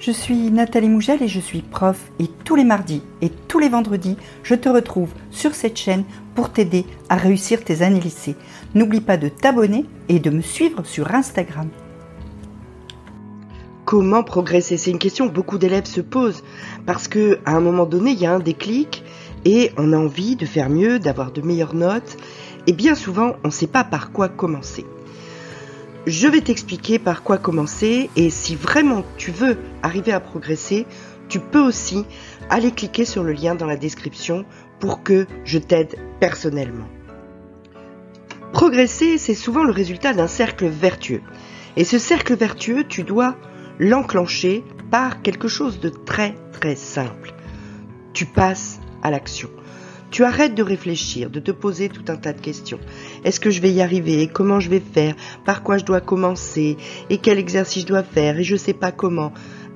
Je suis Nathalie Mougel et je suis prof et tous les mardis et tous les vendredis, je te retrouve sur cette chaîne pour t'aider à réussir tes années lycée. N'oublie pas de t'abonner et de me suivre sur Instagram. Comment progresser? C'est une question que beaucoup d'élèves se posent parce que à un moment donné, il y a un déclic et on a envie de faire mieux, d'avoir de meilleures notes et bien souvent, on ne sait pas par quoi commencer. Je vais t'expliquer par quoi commencer et si vraiment tu veux arriver à progresser, tu peux aussi aller cliquer sur le lien dans la description pour que je t'aide personnellement. Progresser, c'est souvent le résultat d'un cercle vertueux. Et ce cercle vertueux, tu dois l'enclencher par quelque chose de très très simple. Tu passes à l'action. Tu arrêtes de réfléchir, de te poser tout un tas de questions. Est-ce que je vais y arriver? Comment je vais faire? Par quoi je dois commencer? Et quel exercice je dois faire? Et je ne sais pas comment.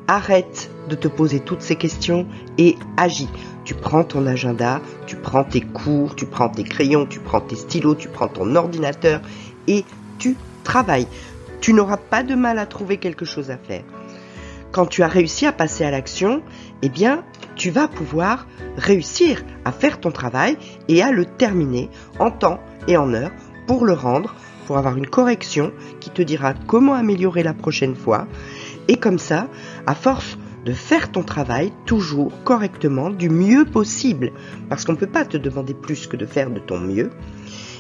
Arrête de te poser toutes ces questions et agis. Tu prends ton agenda, tu prends tes cours, tu prends tes crayons, tu prends tes stylos, tu prends ton ordinateur et tu travailles. Tu n'auras pas de mal à trouver quelque chose à faire. Quand tu as réussi à passer à l'action, eh bien, tu vas pouvoir réussir à faire ton travail et à le terminer en temps et en heure pour le rendre, pour avoir une correction qui te dira comment améliorer la prochaine fois. Et comme ça, à force de faire ton travail toujours correctement, du mieux possible, parce qu'on ne peut pas te demander plus que de faire de ton mieux,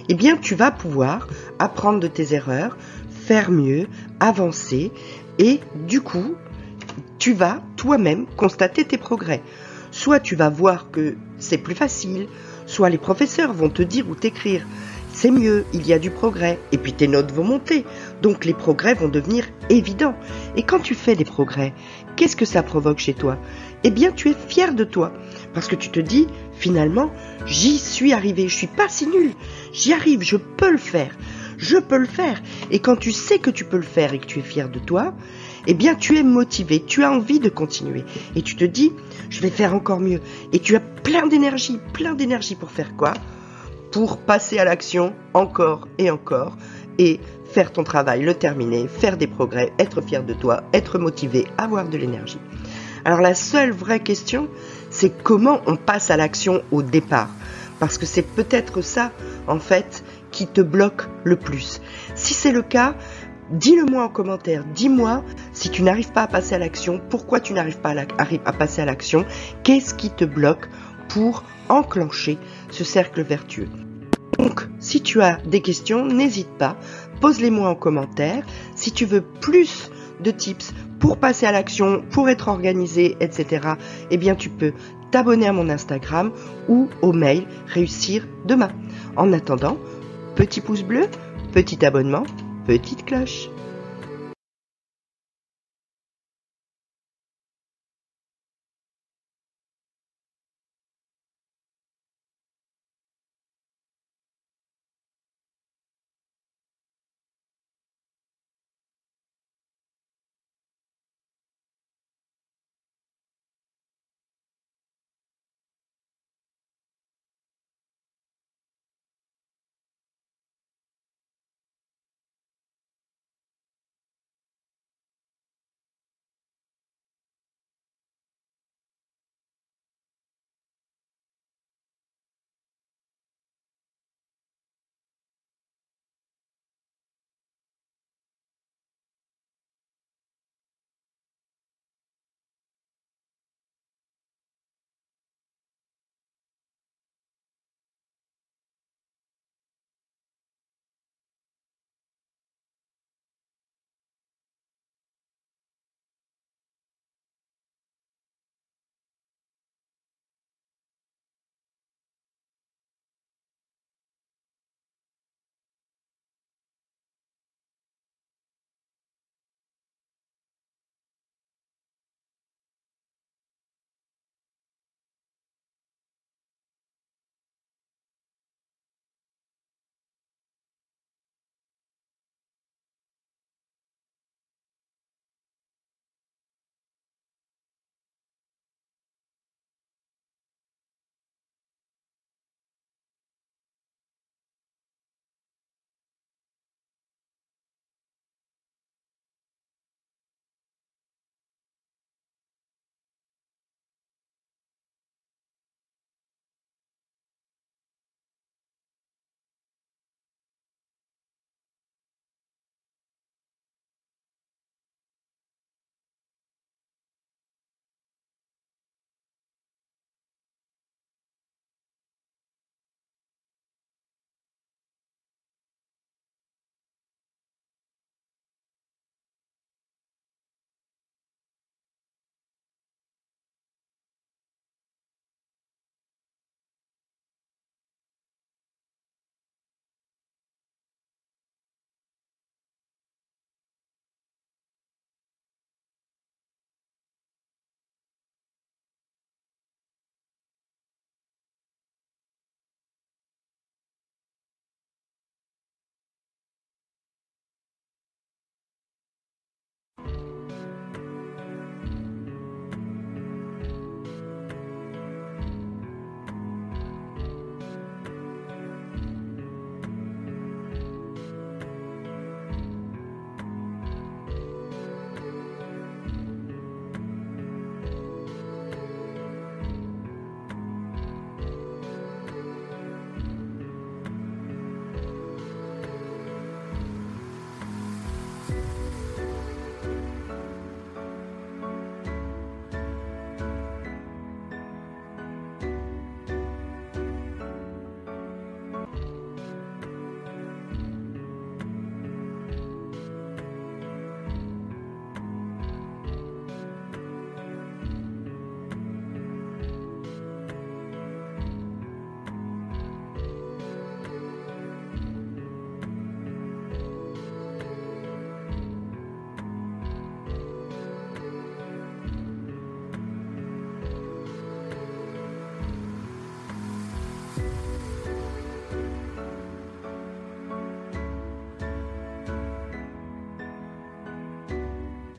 eh bien tu vas pouvoir apprendre de tes erreurs, faire mieux, avancer, et du coup, tu vas toi-même constater tes progrès. Soit tu vas voir que c'est plus facile, soit les professeurs vont te dire ou t'écrire. C'est mieux, il y a du progrès, et puis tes notes vont monter, donc les progrès vont devenir évidents. Et quand tu fais des progrès, qu'est-ce que ça provoque chez toi? Eh bien, tu es fier de toi, parce que tu te dis, finalement, j'y suis arrivé, je suis pas si nul, j'y arrive, je peux le faire, je peux le faire. Et quand tu sais que tu peux le faire et que tu es fier de toi, eh bien tu es motivé, tu as envie de continuer et tu te dis je vais faire encore mieux et tu as plein d'énergie, plein d'énergie pour faire quoi? Pour passer à l'action encore et encore et faire ton travail, le terminer, faire des progrès, être fier de toi, être motivé, avoir de l'énergie. Alors la seule vraie question, c'est comment on passe à l'action au départ? Parce que c'est peut-être ça en fait qui te bloque le plus. Si c'est le cas, Dis-le moi en commentaire, dis-moi si tu n'arrives pas à passer à l'action, pourquoi tu n'arrives pas à, passer à l'action, qu'est-ce qui te bloque pour enclencher ce cercle vertueux? Donc, si tu as des questions, n'hésite pas, pose-les-moi en commentaire. Si tu veux plus de tips pour passer à l'action, pour être organisé, etc., eh bien tu peux t'abonner à mon Instagram ou au mail réussir demain. En attendant, petit pouce bleu, petit abonnement, petite cloche.